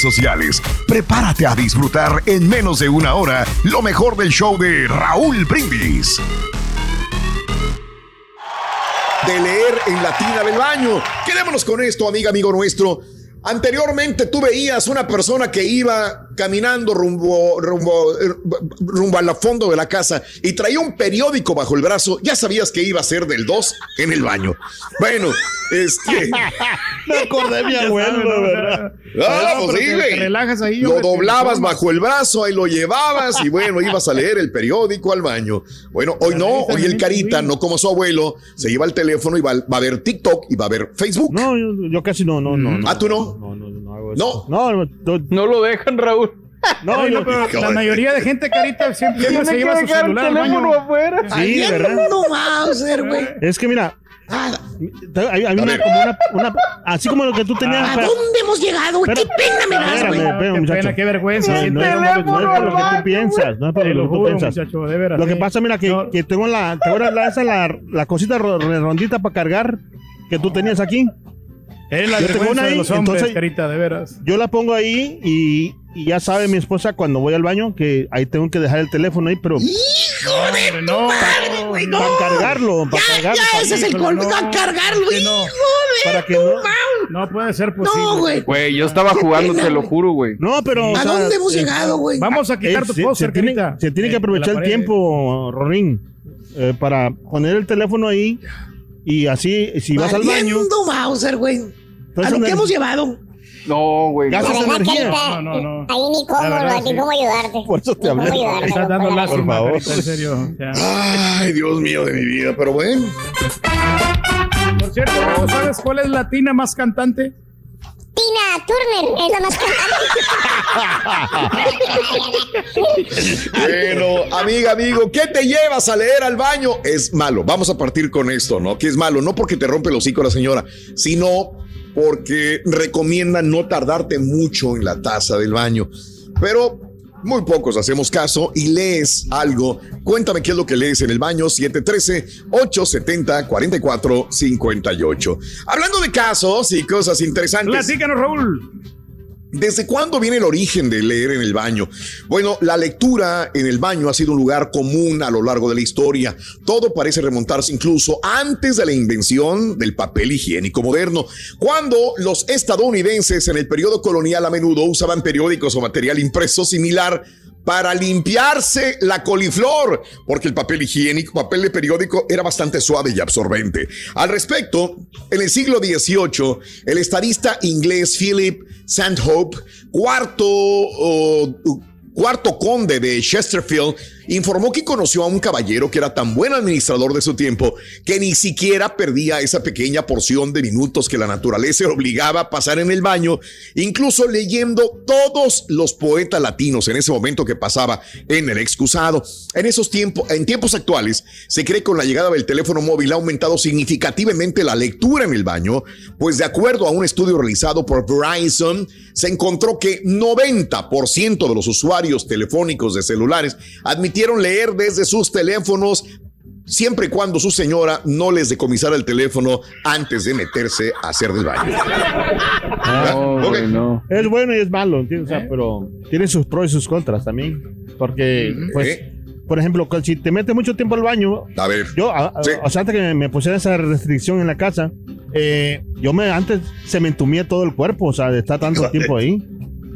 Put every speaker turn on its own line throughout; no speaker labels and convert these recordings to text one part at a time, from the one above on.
sociales. Prepárate a disfrutar en menos de una hora lo mejor del show de Raúl Brindis. De leer en la tina del baño. Quedémonos con esto, amiga, amigo nuestro. Anteriormente tú veías una persona que iba caminando rumbo, rumbo, eh, rumbo al fondo de la casa y traía un periódico bajo el brazo, ya sabías que iba a ser del 2 en el baño. Bueno, este.
Me acordé de mi abuelo, la verdad.
Ah, pues sí, güey. Lo doblabas bajo el brazo, ahí lo llevabas y bueno, ibas a leer el periódico al baño. Bueno, hoy no, hoy el carita, no como su abuelo, se lleva el teléfono y va, va a ver TikTok y va a ver Facebook.
No, yo, yo casi no, no, no.
Ah, tú no.
No, no, no hago
No.
eso. No, no, no,
No lo dejan, Raúl.
no, yo-
La mayoría de gente, Carita, siempre, siempre se lleva su celular al baño.
afuera.
Sí, ¿verdad?
No Mauser, güey.
Es que mira,
Ah,
hay, hay una,
ver.
como una, una- así como lo que tú tenías.
¿A
para-
dónde hemos llegado, güey? ¡Qué pena me das, güey!
Qué
muchacho.
pena, qué vergüenza.
No, no, no, no, no es por lo que tú piensas, no es por lo
lo
que tú
juro,
piensas.
muchacho, de veras.
Lo que
sí.
pasa, mira, que,
No.
que tengo la, ¿te acuerdas la, esa, la, la cosita redondita para cargar que tú tenías aquí?
Es la
Yo tengo
vergüenza
una
de
ahí,
los hombres,
entonces-
Carita, de veras.
Yo la pongo ahí y, y ya sabe mi esposa cuando voy al baño que ahí tengo que dejar el teléfono ahí, pero
¡Hijo de tu
no,
madre, güey! ¡No!
para cargarlo, para
Ya,
cargarlo.
ya, ese es el colmo,
no,
a cargarlo,
que no.
hijo de
Para que
tu
no-
madre.
No puede ser posible.
No, güey.
Güey, yo estaba jugando, te lo juro, güey.
No, pero. o
¿A
sea,
dónde hemos
eh,
llegado, güey?
Vamos a
eh,
quitar tu póster,
se tiene, se tiene que
Eh,
aprovechar el tiempo, Rorín, eh, para poner el teléfono ahí y así, si vas al baño.
Mauser, güey. A lo que hemos llevado.
No, güey.
Gastas energía.
No, no, no.
Ahí ni cómo,
verdad,
ni
sí.
cómo ayudarte.
Por eso te hablé.
ayudarte,
Estás dando
la
lástima,
Por favor.
Carita, en serio. Ya.
Ay, Dios mío de mi vida, pero bueno.
Por cierto, ¿tú ¿sabes cuál es la tina más cantante?
Tina Turner es la más
Bueno, amiga, amigo, ¿qué te llevas a leer al baño? Es malo. Vamos a partir con esto, ¿no? Que es malo, no porque te rompe el hocico la señora, sino porque recomienda no tardarte mucho en la taza del baño. Pero muy pocos hacemos caso y lees algo. Cuéntame qué es lo que lees en el baño 713-870-4458. Hablando de casos y cosas interesantes.
Platícanos, Raúl.
¿Desde cuándo viene el origen de leer en el baño? Bueno, la lectura en el baño ha sido un lugar común a lo largo de la historia. Todo parece remontarse incluso antes de la invención del papel higiénico moderno, cuando los estadounidenses en el periodo colonial a menudo usaban periódicos o material impreso similar para limpiarse la coliflor, porque el papel higiénico, papel de periódico era bastante suave y absorbente. Al respecto, en el siglo XVIII, el estadista inglés Philip Sandhope, cuarto, oh, cuarto conde de Chesterfield, informó que conoció a un caballero que era tan buen administrador de su tiempo que ni siquiera perdía esa pequeña porción de minutos que la naturaleza le obligaba a pasar en el baño, incluso leyendo todos los poetas latinos en ese momento que pasaba en el excusado. En esos tiempos, en tiempos actuales, se cree que con la llegada del teléfono móvil ha aumentado significativamente la lectura en el baño, pues de acuerdo a un estudio realizado por Verizon, se encontró que 90% de los usuarios telefónicos de celulares admitieron leer desde sus teléfonos siempre y cuando su señora no les decomisara el teléfono antes de meterse a hacer del baño. ¿Verdad? Ok.
Es bueno y es malo, ¿entiendes? O sea, pero tiene sus pros y sus contras también. Porque, pues, por ejemplo, si te metes mucho tiempo al baño,
A ver.
yo, a- a- o sea, antes que me, pusieran esa restricción en la casa, eh, yo me antes se me entumía todo el cuerpo, o sea, de estar tanto tiempo ahí.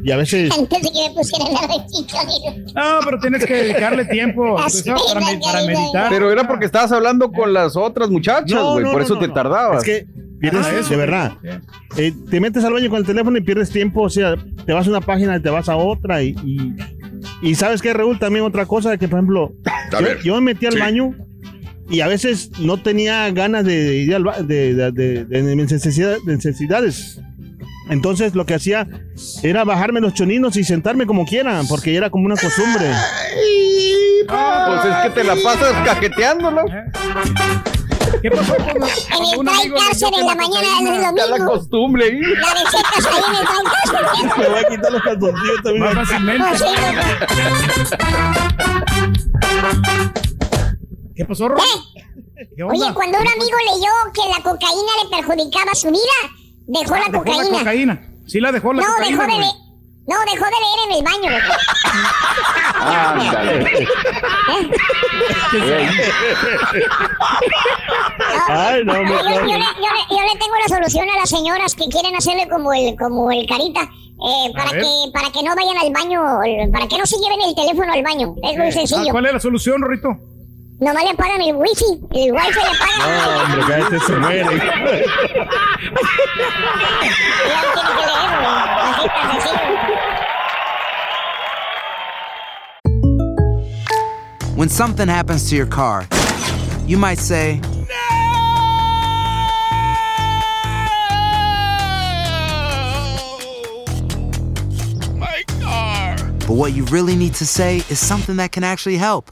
Y a veces,
Antes de que me pusieran la restricción.
No, pero tienes que dedicarle tiempo para, me- para meditar.
Pero era porque estabas hablando con las otras muchachas, güey.
no,
por
no,
eso
no,
te
no.
tardabas.
Es que pierdes,
Ah, eso,
de verdad. Eh, te metes al baño con el teléfono y pierdes tiempo, o sea, te vas a una página y te vas a otra y, y, y sabes que Raúl también otra cosa que por ejemplo, yo, me metí al
sí.
baño y a veces no tenía ganas de, ir al ba- de, de- de- necesidad- de necesidades. Entonces lo que hacía era bajarme los choninos y sentarme como quiera, porque era como una costumbre.
Pues es que te la pasas cajeteándolo.
¿Qué pasó con
En el Dry Cárcel en la mañana del
Ya la
domingo.
costumbre ahí.
La recetas ahí en el Dry Cárcel.
Me voy a quitar los calzoncillos también.
Más fácilmente.
Sí,
¿Qué pasó, Ron? ¿Qué
Oye, cuando un amigo leyó que la cocaína le perjudicaba su vida, dejó la
Dejó
cocaína.
la cocaína. Sí la dejó la
No,
cocaína.
dejó de leer. No, dejó de leer en el baño, loco.
Ándale.
Ay, no,
Yo,
me
yo le, yo le- yo le tengo la solución a las señoras que quieren hacerle como el, como el carita. eh, para que para que no vayan al baño, para que no se lleven el teléfono al baño. Es muy
Ah,
sencillo.
¿Cuál es la solución, Rorrito?
Nomás le pagan el wifi. El wifi le pagan.
No, hombre, cállate, se muere.
Ya tiene que leer, güey. Así tan sencillo.
When something happens to your car, you might say, No!
My car.
but what you really need to say is something that can actually help.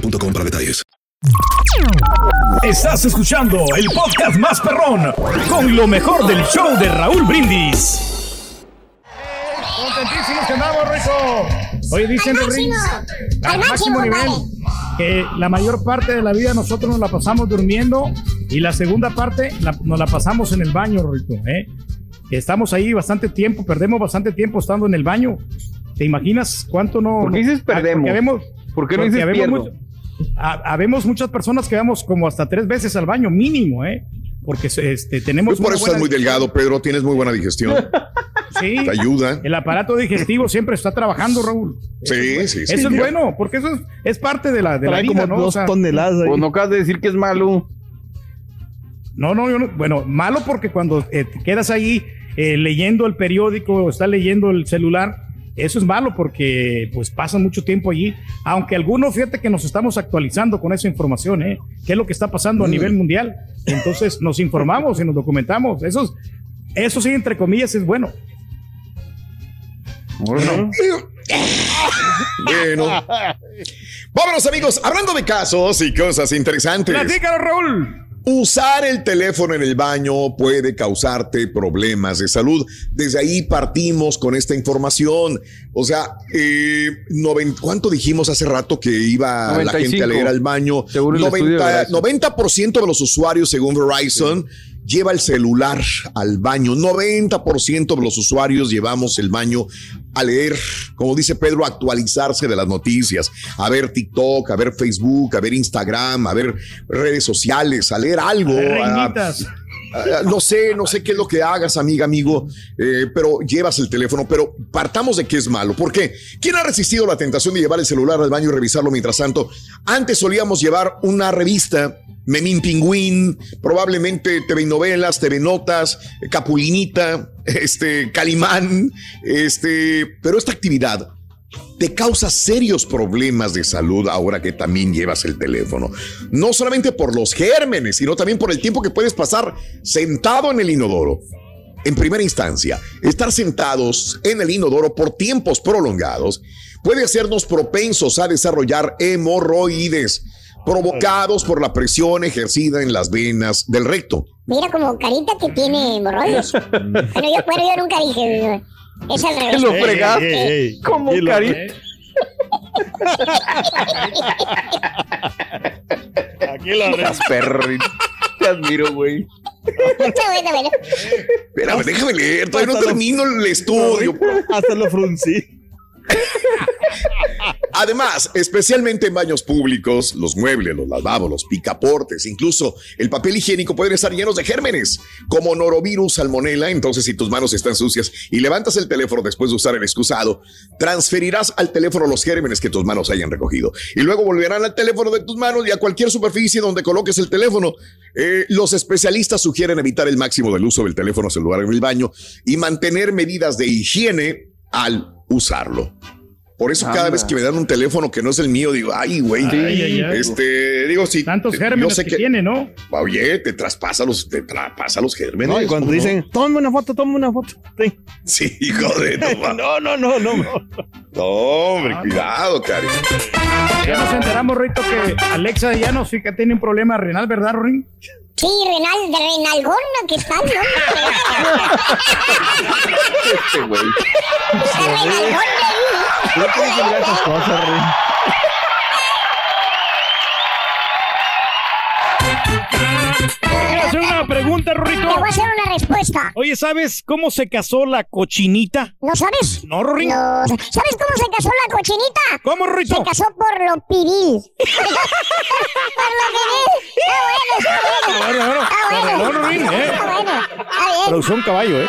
boostmobile.com para detalles.
Estás escuchando el podcast más perrón con lo mejor del show de Raúl Brindis.
Contentísimos que andamos, Rico. Oye, dicen
Al máximo. Al
Al máximo
máximo,
nivel. Que la mayor parte de la vida nosotros nos la pasamos durmiendo y la segunda parte la- nos la pasamos en el baño, Rico. ¿eh? Estamos ahí bastante tiempo, perdemos bastante tiempo estando en el baño. ¿Te imaginas cuánto no?
¿Por qué dices perdemos?
Porque habemos,
¿Por qué no dices pierdo?
mucho- ha- habemos muchas personas que vamos como hasta tres veces al baño, mínimo, ¿eh? Porque este, tenemos.
Por
una
eso estás muy delgado, Pedro. Tienes muy buena digestión.
Sí.
Te ayuda.
El aparato digestivo siempre está trabajando, Raúl.
Sí, sí, sí.
Eso es bueno, porque eso es, es parte de la, de la
Trae
vida,
como
¿no? O
dos
sea,
toneladas ahí.
Pues no acabas de decir que es malo.
No, no, yo no- bueno, malo porque cuando eh, te quedas ahí eh, leyendo el periódico o estás leyendo el celular, eso es malo porque pues pasa mucho tiempo allí. Aunque algunos, fíjate que nos estamos actualizando con esa información, ¿eh? ¿Qué es lo que está pasando a
Mm.
nivel mundial? Entonces nos informamos y nos documentamos. Eso, es- eso sí, entre comillas, es bueno.
Bueno. Vámonos, amigos. Hablando de casos y cosas interesantes.
Platícalo, Raúl.
Usar el teléfono en el baño puede causarte problemas de salud. Desde ahí partimos con esta información. O sea, eh, noven- ¿cuánto dijimos hace rato que iba la
95,
gente a leer al baño?
según el estudio de
90,
Verizon.
90% de los usuarios, según Verizon, lleva el celular al baño. 90% de los usuarios llevamos el baño a leer, como dice Pedro, actualizarse de las noticias, a ver TikTok, a ver Facebook, a ver Instagram, a ver redes sociales, a leer algo. a-
Reinitas.
Ah, no sé, no sé qué es lo que hagas, amiga, amigo, eh, pero llevas el teléfono. Pero partamos de que es malo. ¿Por qué? ¿Quién ha resistido la tentación de llevar el celular al baño y revisarlo mientras tanto? Antes solíamos llevar una revista. Memín Pingüín, probablemente TV Novelas, TV Notas, Capulinita, este, Calimán, este, pero esta actividad te causa serios problemas de salud ahora que también llevas el teléfono. No solamente por los gérmenes, sino también por el tiempo que puedes pasar sentado en el inodoro. En primera instancia, estar sentados en el inodoro por tiempos prolongados puede hacernos propensos a desarrollar hemorroides provocados por la presión ejercida en las venas del recto.
Mira como carita que tiene hemorroides. bueno, yo, bueno, yo nunca dije. Es al revés.
Lo fregaste. Como carita.
Aquí lo
Estás perri. Te admiro, güey.
Bueno, bueno.
Espérame, déjame leer, todavía no termino el estudio.
Hasta lo fruncí.
Además, especialmente en baños públicos, los muebles, los lavabos, los picaportes, incluso el papel higiénico pueden estar llenos de gérmenes, como norovirus, salmonela. Entonces, si tus manos están sucias y levantas el teléfono después de usar el excusado, transferirás al teléfono los gérmenes que tus manos hayan recogido. Y luego volverán al teléfono de tus manos y a cualquier superficie donde coloques el teléfono. Eh, los especialistas sugieren evitar el máximo del uso del teléfono celular en el baño y mantener medidas de higiene al usarlo. Por eso cada vez que me dan un teléfono que no es el mío, digo, ay, güey.
Ay, ay, ay.
Este, digo, sí.
Tantos
yo
gérmenes
sé
que, tiene, ¿no?
Oye, te traspasa los, te traspasa los gérmenes.
No, y cuando
¿cómo no?
dicen, toma una foto, toma una foto. Sí.
Sí, hijo de tu ma-
No, no, no, no.
No, hombre, cuidado, Cari.
Ya nos enteramos, Rito, que Alexa ya nos sí que tiene un problema renal, ¿verdad, Rorín?
Sí, renal, de renalgona, ¿qué tal, no?
Este, güey.
Está renalgona
No tienes que mirar esas cosas, Rey.
Quiero hacer una pregunta,
Te
Rorrito.
voy a hacer una respuesta.
Oye, ¿sabes cómo se casó la cochinita?
¿No sabes?
No, Rorín.
No. ¿Sabes cómo se casó la cochinita?
¿Cómo, Rorrito?
Se casó por lo piril. por lo piril. Está bueno, está bueno.
Bueno, bueno.
Está bueno.
Rorín, ¿eh?
Está bueno. Está bien.
Producción caballo, ¿eh?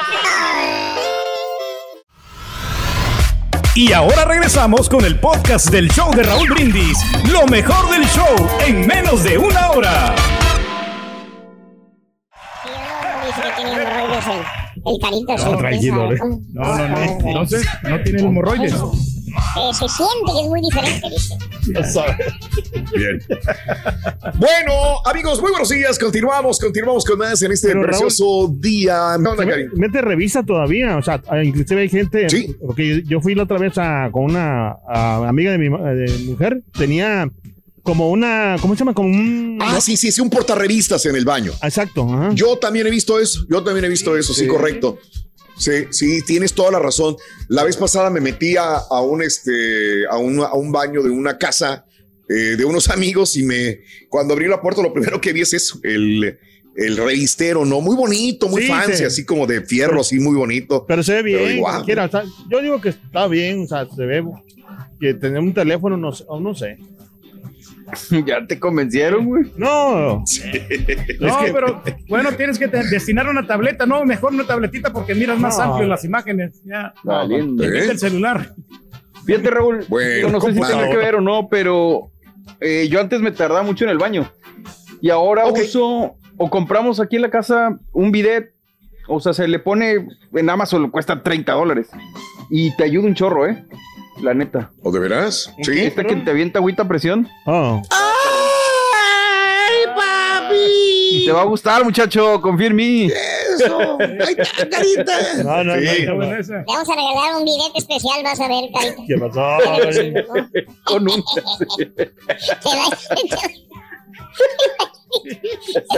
Y ahora regresamos con el podcast del show de Raúl Brindis. Lo mejor del show en menos de una hora.
No, el, el carita. sí,
tranquilo, ¿eh?
No, no, no. Entonces, no tiene hemorroides.
Eh, se siente que es muy diferente, dice.
Bien. Bueno, amigos, muy buenos días. Continuamos, continuamos con más en este
Pero, Raúl,
precioso día. ¿Qué onda, Cari?
Mete revisa todavía, o sea, ah, inclusive hay gente,
Sí.
porque yo fui la otra vez a- con una a- amiga de mi de mujer, tenía como una, ¿cómo se llama? Como un...
Ah, sí, sí, sí, un portarrevistas en el baño.
Exacto, ajá.
Yo también he visto eso, yo también he visto eso, sí, correcto. Sí, sí, tienes toda la razón. La vez pasada me metí a, a un este a un, a un baño de una casa eh, de unos amigos y me cuando abrí la puerta lo primero que vi es eso, el, el revistero, ¿no? Muy bonito, muy
Sí,
fancy,
sí.
así como de fierro, así muy bonito.
Pero se ve bien, cualquiera, o sea, yo digo que está bien, o sea, se ve que tener un teléfono, no no sé.
Ya te convencieron, güey.
No,
No, pero bueno, tienes que destinar una tableta, no, mejor una tabletita porque miras más
No.
amplio las imágenes. Ya.
Valiendo.
¿Eh?
Quita el celular.
Fíjate, Raúl.
Bueno,
no sé si tiene que ver o no, pero eh, yo antes me tardaba mucho en el baño. Y ahora uso o compramos aquí en la casa un bidet. O sea, se le pone en Amazon, le cuesta 30 dólares. Y te ayuda un chorro, ¿eh? La neta.
¿O de veras? Sí.
Esta que te avienta agüita a presión.
oh.
Te va a gustar, muchacho. Confía en mí.
Eso. Ahí está, carita.
No, no,
Sí.
no,
Está
no,
buena
no.
esa.
Le vamos a regalar un billete especial, vas a ver, carita.
¿Qué pasó?
Con un.
Está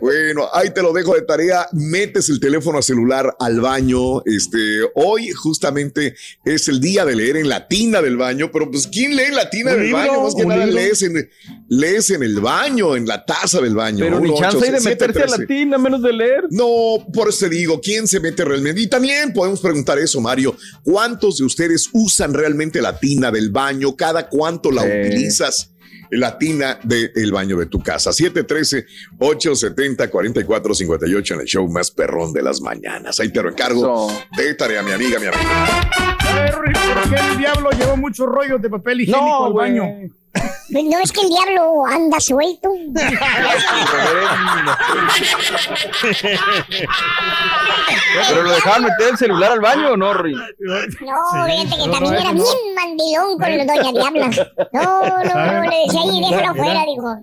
bueno,
ahí te lo dejo de tarea. Metes el teléfono celular al baño. Este, hoy justamente es el día de leer en la tina del baño, pero pues ¿quién lee en la tina del
libro,
baño? Más que nada
libro.
lees en, lees en el baño, en la taza del baño.
Pero ni
Uno,
chance
ocho,
hay de meterse a la tina, menos de leer.
No, por eso te digo, ¿quién se mete realmente? Y también podemos preguntar eso, Mario. ¿Cuántos de ustedes usan realmente la tina del baño? ¿Cada cuánto la utilizas? La tina del baño de tu casa. 713-870-4458 en el show más perrón de las mañanas. Ahí te lo encargo de tarea, mi amiga, mi amiga.
A ver, Ruiz, ¿por qué el diablo llevó muchos rollos de papel higiénico
No,
al baño?
No es que el diablo anda suelto.
Pero lo dejaban meter el celular al baño o no, Ri?
No, fíjate que también era bien mandilón con el Doña Diabla. No, no, no, le decía ahí, déjalo afuera, dijo.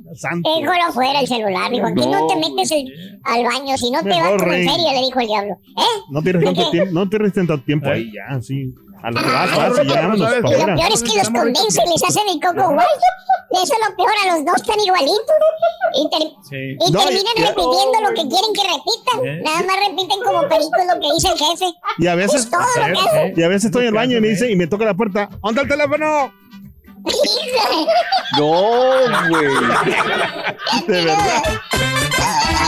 Déjalo afuera el celular, dijo. Aquí no te metes el- al baño, si no te vas como en feria, le dijo el diablo. ¿Eh?
No pierdes
¿De
tanto tiempo, no pierdes tanto tiempo ahí ya, sí. A lo que vas,
Ah,
vas y
lo peor es que los convence y les hacen el coco guay. Eso es lo peor, a los dos están igualitos. Y, ter-
Sí.
y
No, y-
terminan
y-
repitiendo lo que quieren que repitan.
¿Eh?
Nada más repiten como pericos lo que dice el jefe.
Y a veces,
Es todo lo que hacen.
y a veces estoy en el baño y me dice, y me toca la puerta, ¿dónde el teléfono?
No, güey.
De verdad.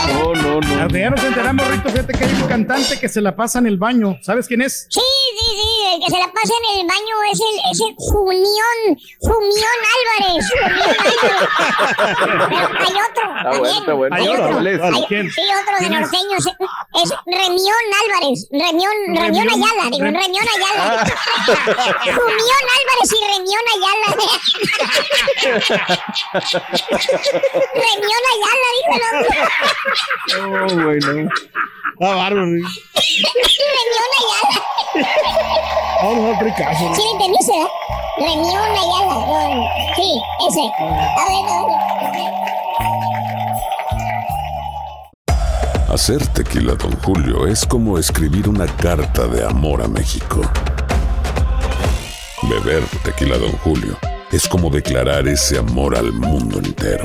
No, no, no.
Ya nos enteramos, Rito, fíjate que hay un cantante que se la pasa en el baño. ¿Sabes quién es?
Sí, sí, sí, el que se la pasa en el baño es el, es el Jumión, Jumión Álvarez. Jumión Álvarez. Pero hay otro.
Está
también.
bueno, está bueno.
Hay
¿Cuál
otro.
es?
Hay-
¿Quién?
Sí, otro de
¿Quién es?
norteños. Es Remión Álvarez. Remión,
Remión.
Ayala, digo,
Rem-
Remión Ayala.
Ah.
Jumión Álvarez y Remión Ayala. Remión Ayala, dijo el otro.
No, güey, no.
Ah, bárbaro.
Remión Ayala.
Vamos a otro caso.
¿Sí le entendiste, eh? Remión Ayala. no, Sí, ese. A ver, a ver.
Hacer tequila, Don Julio, es como escribir una carta de amor a México. Beber tequila, Don Julio, es como declarar ese amor al mundo entero.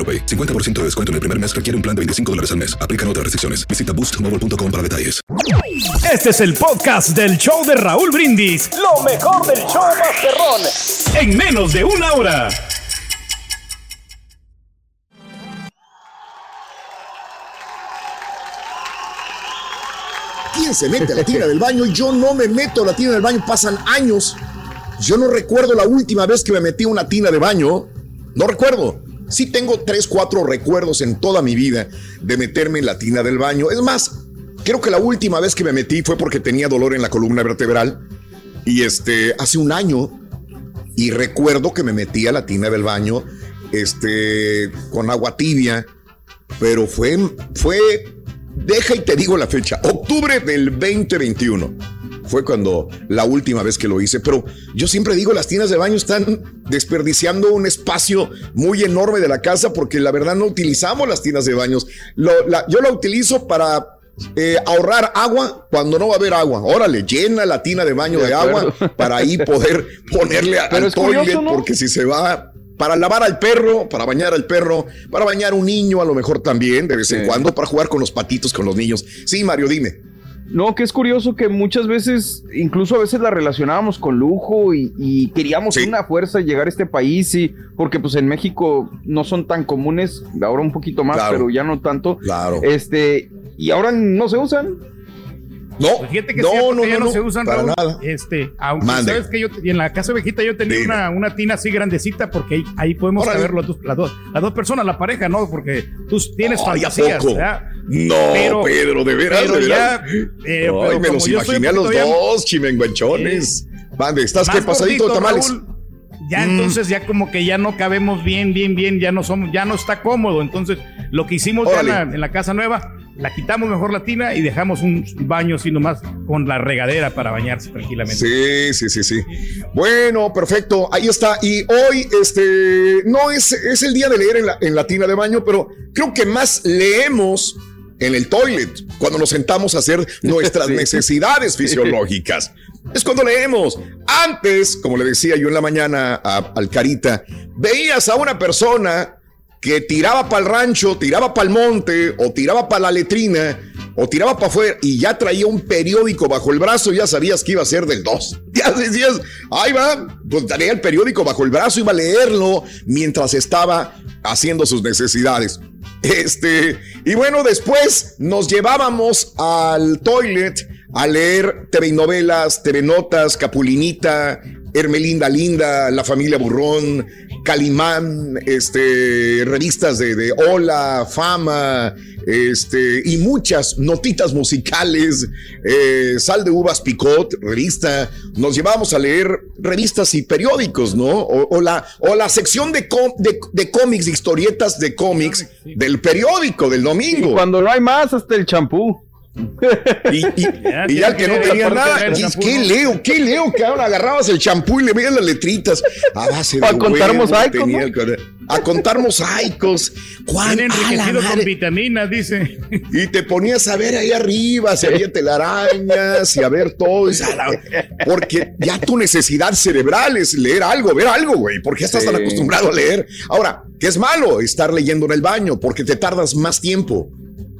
AroPay. 50% de descuento en el primer mes requiere un plan de 25 dólares al mes. Aplican otras restricciones. Visita boostmobile.com para detalles.
Este es el podcast del show de Raúl Brindis. Lo mejor del show Masterrón. En menos de una hora.
¿Quién se mete a la tina del baño? Yo no me meto a la tina del baño, pasan años. Yo no recuerdo la última vez que me metí a una tina de baño. No recuerdo. Sí tengo tres, cuatro recuerdos en toda mi vida de meterme en la tina del baño. Es más, creo que la última vez que me metí fue porque tenía dolor en la columna vertebral. Y este, hace un año. Y recuerdo que me metí a la tina del baño, este, con agua tibia. Pero fue, fue, deja y te digo la fecha, octubre del 2021. Fue cuando la última vez que lo hice, pero yo siempre digo, las tinas de baño están desperdiciando un espacio muy enorme de la casa porque la verdad no utilizamos las tinas de baños. Lo- la- yo la utilizo para eh, ahorrar agua cuando no va a haber agua. Órale, llena la tina de baño
De
agua para ahí poder ponerle a- al
curioso,
toilet
¿no?
porque si se va para lavar al perro, para bañar al perro, para bañar un niño a lo mejor también de vez en
Sí.
cuando, para jugar con los patitos, con los niños. Sí, Mario, dime.
No, que es curioso que muchas veces, incluso a veces la relacionábamos con lujo y, y queríamos una fuerza llegar a este país, y, porque pues en México no son tan comunes, ahora un poquito más,
Claro.
pero ya no tanto.
Claro.
Este, y ahora no se usan.
No,
Pues fíjate que
no,
cierto
no,
que ya
no,
no, se
no,
usan,
para
Raúl.
nada.
Este, aunque
Mande.
sabes que yo y en la casa ovejita yo tenía una, una tina así grandecita porque ahí, ahí podemos
Órale.
caber las dos, las, dos, las dos personas, la pareja, ¿no? Porque tú tienes
¿a
fantasías.
No, Pedro, de veras,
pero
de
ya,
veras.
eh,
Ay,
pero
me los imaginé a los
ya-
dos, chimenguanchones. Mande, ¿estás qué pasadito de tamales?
Raúl, ya
Mm.
entonces ya como que ya no cabemos bien, bien, bien, ya no somos, ya no está cómodo. Entonces, lo que hicimos ya en
Órale.
la, en la casa nueva, la quitamos mejor la tina y dejamos un baño así nomás con la regadera para bañarse tranquilamente.
Sí, sí, sí, sí. Bueno, perfecto. Ahí está. Y hoy, este, no es, es el día de leer en la, en la tina de baño, pero creo que más leemos en el toilet cuando nos sentamos a hacer nuestras
Sí.
necesidades fisiológicas. Es cuando leemos. Antes, como le decía yo en la mañana a- al Carita, veías a una persona que tiraba para el rancho, tiraba para el monte, o tiraba para la letrina, o tiraba para afuera, y ya traía un periódico bajo el brazo, ya sabías que iba a ser del 2. Ya decías, ahí va, pues traía el periódico bajo el brazo, iba a leerlo mientras estaba haciendo sus necesidades. Este, y bueno, después nos llevábamos al toilet a leer TV novelas, TV Notas, Capulinita, Hermelinda Linda, La Familia Burrón, Calimán, este, revistas de, de Hola, Fama, este, y muchas notitas musicales, eh, Sal de Uvas Picot, revista. Nos llevábamos a leer revistas y periódicos, ¿no? O, o la, o la sección de, com- de, de cómics, de historietas de cómics del periódico del domingo.
Cuando no hay más, hasta el champú.
Y, y- y ya el que no tenía nada, dices, ¿qué leo? ¿Qué leo? Que ahora agarrabas el champú y le veías las letritas. A base de
A contar mosaicos, ¿no?
el. A contar mosaicos. ¿Cuál?
Viene
¡A la
enriquecido con vitaminas, dice.
Y te ponías a ver ahí arriba si había telarañas y a ver todo. y la- Porque ya tu necesidad cerebral es leer algo, ver algo, güey. Porque ya estás tan acostumbrado a leer. Ahora, ¿qué es malo estar leyendo en el baño? Porque te tardas más tiempo.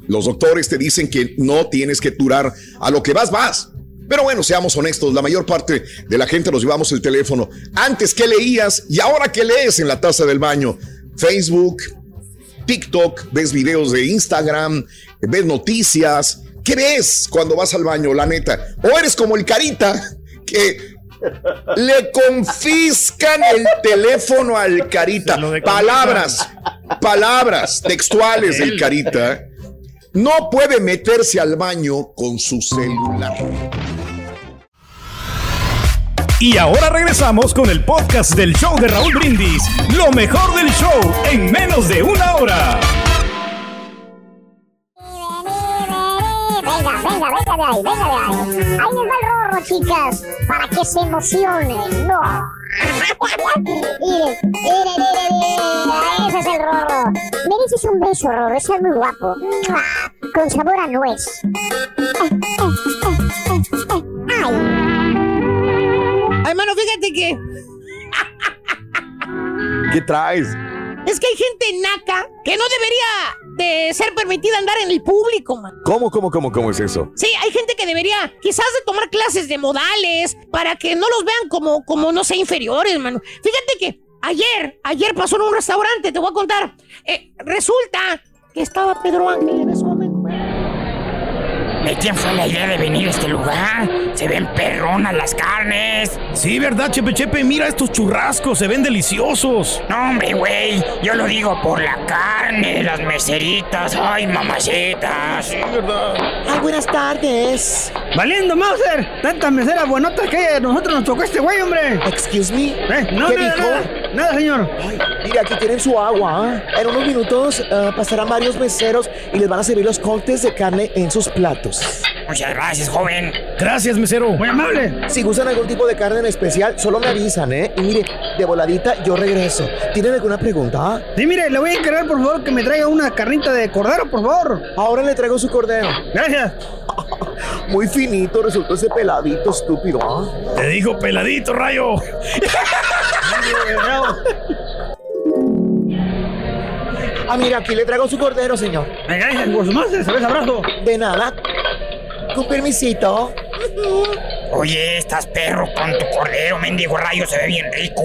Los doctores te dicen que no tienes que durar a lo que vas, vas. Pero bueno, seamos honestos, la mayor parte de la gente nos llevamos el teléfono. Antes que leías y ahora que lees en la taza del baño. Facebook, TikTok, ves videos de Instagram, ves noticias. ¿Qué ves cuando vas al baño, la neta? O eres como el carita que le confiscan el teléfono al carita. Palabras, palabras textuales del carita. No puede meterse al baño con su celular.
Y ahora regresamos con el podcast del show de Raúl Brindis. Lo mejor del show en menos de una hora.
Venga, venga, venga de ahí, venga de ahí. Ahí les va el rorro, chicas, para que se emocionen. No. Mire, mire, mire, mire. Ese es el rorro. Mereces un beso, rorro. Estás muy guapo. Con sabor a nuez. Ay.
Ay, mano, fíjate que
¿Qué traes?
es que hay gente naca que no debería de ser permitida andar en el público, man.
¿Cómo, cómo, cómo, cómo es eso?
Sí, hay gente que debería quizás de tomar clases de modales para que no los vean como, como no sé, inferiores, mano. Fíjate que ayer, ayer pasó en un restaurante, te voy a contar. Eh, resulta que estaba Pedro Ángel en momento.
¿De quién fue la idea de venir a este lugar? Se ven perronas las carnes.
Sí, ¿verdad, Chepe Chepe? Mira estos churrascos, se ven deliciosos.
No, hombre, güey. Yo lo digo por la carne, las meseritas. Ay, mamacitas. Sí, ¿verdad?
Ay, buenas tardes.
Valiendo, Mauser. Tantas meseras buenotas que a nosotros nos tocó este güey, hombre.
Excuse me.
¿Eh? No,
¿Qué
nada,
dijo?
nada, nada, señor.
Ay, mira, aquí tienen su agua. ¿ah? En unos minutos ah, pasarán varios meseros y les van a servir los cortes de carne en sus platos.
Muchas gracias, joven.
Gracias, mesero.
Muy amable.
Si gustan algún tipo de carne en especial, solo me avisan, ¿eh? Y mire, de voladita yo regreso. ¿Tienen alguna pregunta?
Sí, mire, le voy a encargar, por favor, que me traiga una carnita de cordero, por favor.
Ahora le traigo su cordero.
Gracias.
Muy finito resultó ese peladito estúpido, ¿ah?
Te dijo peladito, rayo.
Ah, mira, aquí le traigo su cordero, señor.
Gracias, por su se ve abrazo.
De nada. Con permisito.
Oye, estás perro con tu cordero, mendigo rayo, se ve bien rico.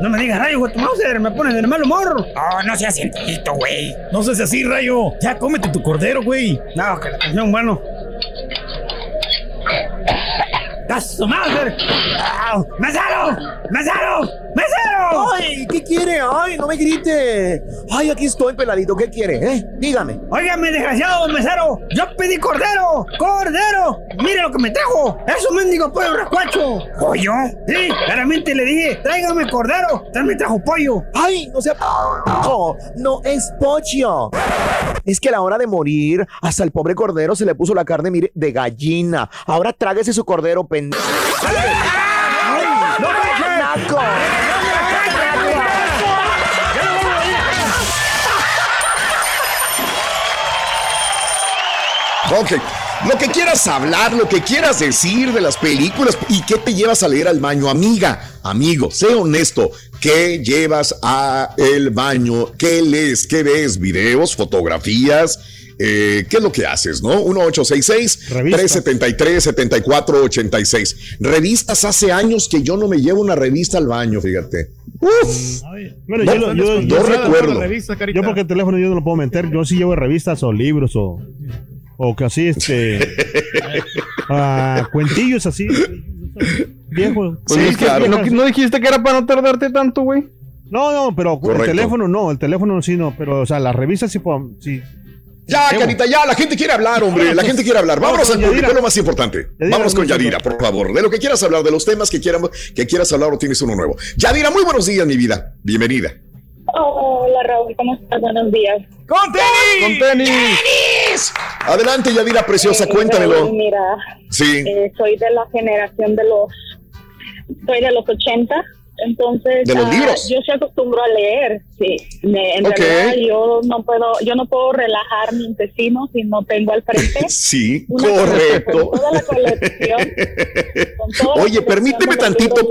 No me digas rayo, güey, tu Mauser, me pones de mal humor.
Oh, no seas cientito, güey.
No seas así, rayo. Ya cómete tu cordero, güey.
No, que la canción, bueno. ¡A su madre! ¡Au! ¡Mesero! ¡Mesero! ¡Mesero!
¡Ay! ¿Qué quiere? ¡Ay, no me grite! ¡Ay, aquí estoy, peladito! ¿Qué quiere, eh? Dígame.
Óigame, desgraciado mesero. Yo pedí cordero. ¡Cordero! Mire lo que me trajo. Es un mendigo pollo rascuacho. ¿Pollo? Sí, claramente le dije, tráigame cordero. Usted me trajo pollo.
¡Ay! No sea. No, no es pollo. Es que a la hora de morir, hasta el pobre cordero se le puso la carne, mire, de gallina. Ahora tráguese su cordero, pendejo.
¡No.
Lo que quieras hablar, lo que quieras decir de las películas y qué te llevas a leer al baño, amiga, amigo, sé honesto. ¿Qué llevas a el baño? ¿Qué lees? ¿Qué ves? ¿Videos? ¿Fotografías? Eh, ¿Qué es lo que haces, no? 1866-373-7486. Revistas hace años que yo no me llevo una revista al baño, fíjate. Uf.
Bueno,
No,
yo, yo, yo-
recuerdo.
Yo porque el teléfono yo no lo puedo meter. Yo sí llevo revistas o libros o, o que así, este... ah, cuentillos así. Viejos.
Pues es que no, no dijiste que era para no tardarte tanto, güey.
No, no, pero
Correcto.
el teléfono no, el teléfono sí no, pero o sea, las revistas sí puedo, sí.
Ya. Carita, ya, la gente quiere hablar, hombre,
Vámonos,
la gente quiere hablar. Vámonos
Vamos
al público, es lo más importante.
Yadira,
Vámonos con Yadira, por favor. De lo que quieras hablar, de los temas que, quieran, que quieras hablar o tienes uno nuevo. Yadira, muy buenos días, mi vida. Bienvenida.
Hola Raúl, ¿cómo estás? Buenos días.
¡Con tenis!
¡Con tenis!
Adelante, Yadira, preciosa,
Eh,
cuéntamelo.
Raúl, mira,
Sí.
eh, soy de la generación de los, soy de los 80, entonces
¿De los
ah, yo se acostumbro a leer, sí. Me- en
Ok.
realidad yo no puedo, yo no puedo relajar mi intestino si no tengo al frente
Sí, correcto.
con toda la colección. con toda la
Oye,
colección
permíteme tantito,
de-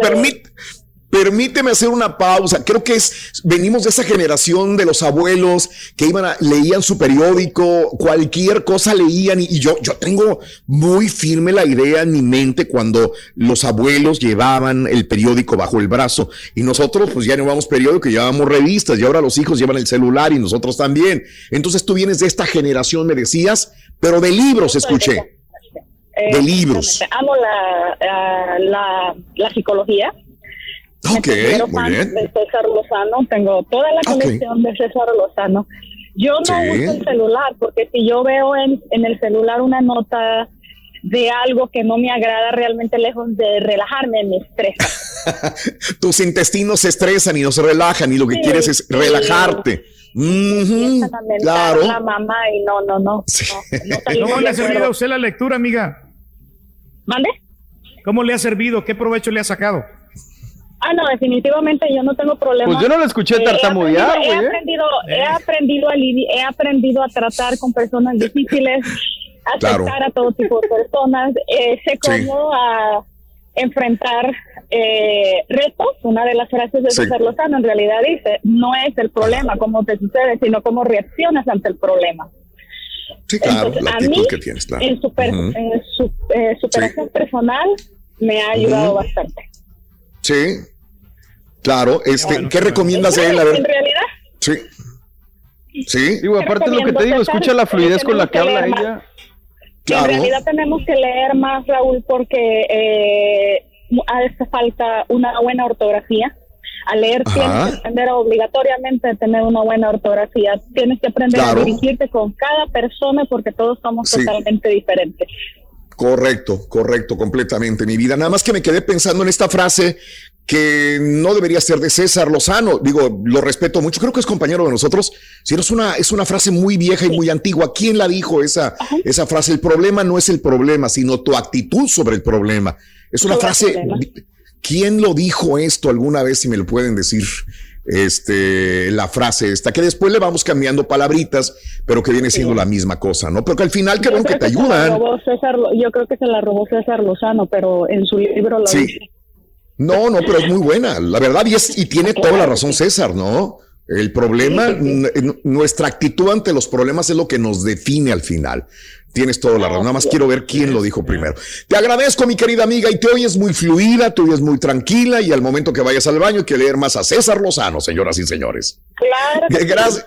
permíteme. Hacer una pausa. Creo que es, venimos de esa generación de los abuelos que iban a, leían su periódico, cualquier cosa leían y, y yo, yo tengo muy firme la idea en mi mente cuando los abuelos llevaban el periódico bajo el brazo y nosotros pues ya no llevamos periódico, llevábamos revistas y ahora los hijos llevan el celular y nosotros también. Entonces tú vienes de esta generación, me decías, pero de libros escuché.
Eh,
de libros.
Amo la, ah, la, la psicología.
Ok, muy bien.
De César Lozano, tengo toda la colección de César Lozano. Yo no
Sí.
uso el celular porque si yo veo en, en el celular una nota de algo que no me agrada realmente lejos de relajarme, me estresa.
Tus intestinos se estresan y no se relajan y lo que
Sí,
quieres es
sí.
relajarte.
Mentar
claro.
la mamá y no, no, no. no, no salimos
¿Cómo
de
le ha servido a usted la lectura, amiga?
¿Mande?
¿Cómo le ha servido? ¿Qué provecho le ha sacado?
Ah, no, definitivamente yo no tenor problema.
Pues yo no la escuché
Eh, he
tartamudear,
aprendido-
güey,
He
¿eh?
aprendido, he aprendido a he aprendido a tratar con personas difíciles, aceptar
Claro.
a todo tipo de personas, eh, sé
Sí.
cómo a enfrentar eh, retos. Una de las frases de
Sí.
César Lozano en realidad dice, no es el problema cómo te sucede, sino cómo reaccionas ante el problema.
Sí, claro,
Entonces,
la
a mí,
que tienes, claro.
En, super-
Ujú.
en su- eh, superación personal me ha ayudado bastante.
Sí, claro. Este, ¿Qué recomiendas de él? A
En realidad,
sí. Sí.
Digo, aparte de lo que te digo, escucha la fluidez con la que habla ella.
Claro.
En realidad tenemos que leer más, Raúl, porque eh, hace falta una buena ortografía. Al leer
Ajá.
tienes que aprender obligatoriamente a tener una buena ortografía. Tienes que aprender
Claro.
a dirigirte con cada persona porque todos somos
Sí.
totalmente diferentes.
Correcto, correcto, completamente, mi vida. Nada más que me quedé pensando en esta frase que no debería ser de César Lozano. Digo, lo respeto mucho, creo que es compañero de nosotros. Si no es una, es una frase muy vieja y muy antigua. ¿Quién la dijo esa, esa frase? El problema no es el problema, sino tu actitud sobre el problema. Es una frase. ¿Quién lo dijo esto alguna vez? Si me lo pueden decir. Este, la frase esta, que después le vamos cambiando palabritas, pero que viene siendo la misma cosa, ¿no? Pero que al final, qué bueno que te ayudan.
robó César yo creo que se la robó César Lozano, pero en su libro lo
Sí.
dice.
No, no, pero es muy buena, la verdad, y, es, y tiene toda la razón César, ¿no? El problema, nuestra actitud ante los problemas es lo que nos define al final. Tienes toda la razón, nada más quiero ver quién lo dijo primero. Te agradezco, mi querida amiga, y te oyes muy fluida, te oyes muy tranquila, y al momento que vayas al baño hay que leer más a César Lozano, señoras y señores.
Claro.
Gracias,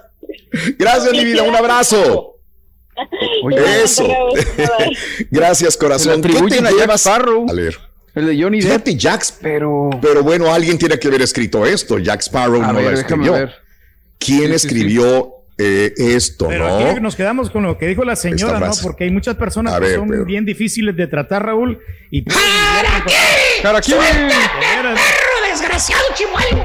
gracias, mi vida, un abrazo.
Oye,
Eso. Gracias, corazón. ¿Qué
a
te
Jack
llevas
Sparrow.
a leer?
El de Johnny Depp.
Fíjate, Jax,
pero...
Pero bueno, alguien tiene que haber escrito esto. Jack Sparrow
A
no
ver,
lo escribió.
ver.
¿Quién
Sí, sí,
escribió eh, esto,
Pero
no?
aquí nos quedamos con lo que dijo la señora, ¿no? Porque hay muchas personas
A
que
ver,
son
pero-
bien difíciles de tratar, Raúl. Y
¡Caraquí!
¡Perro desgraciado, chimuelo!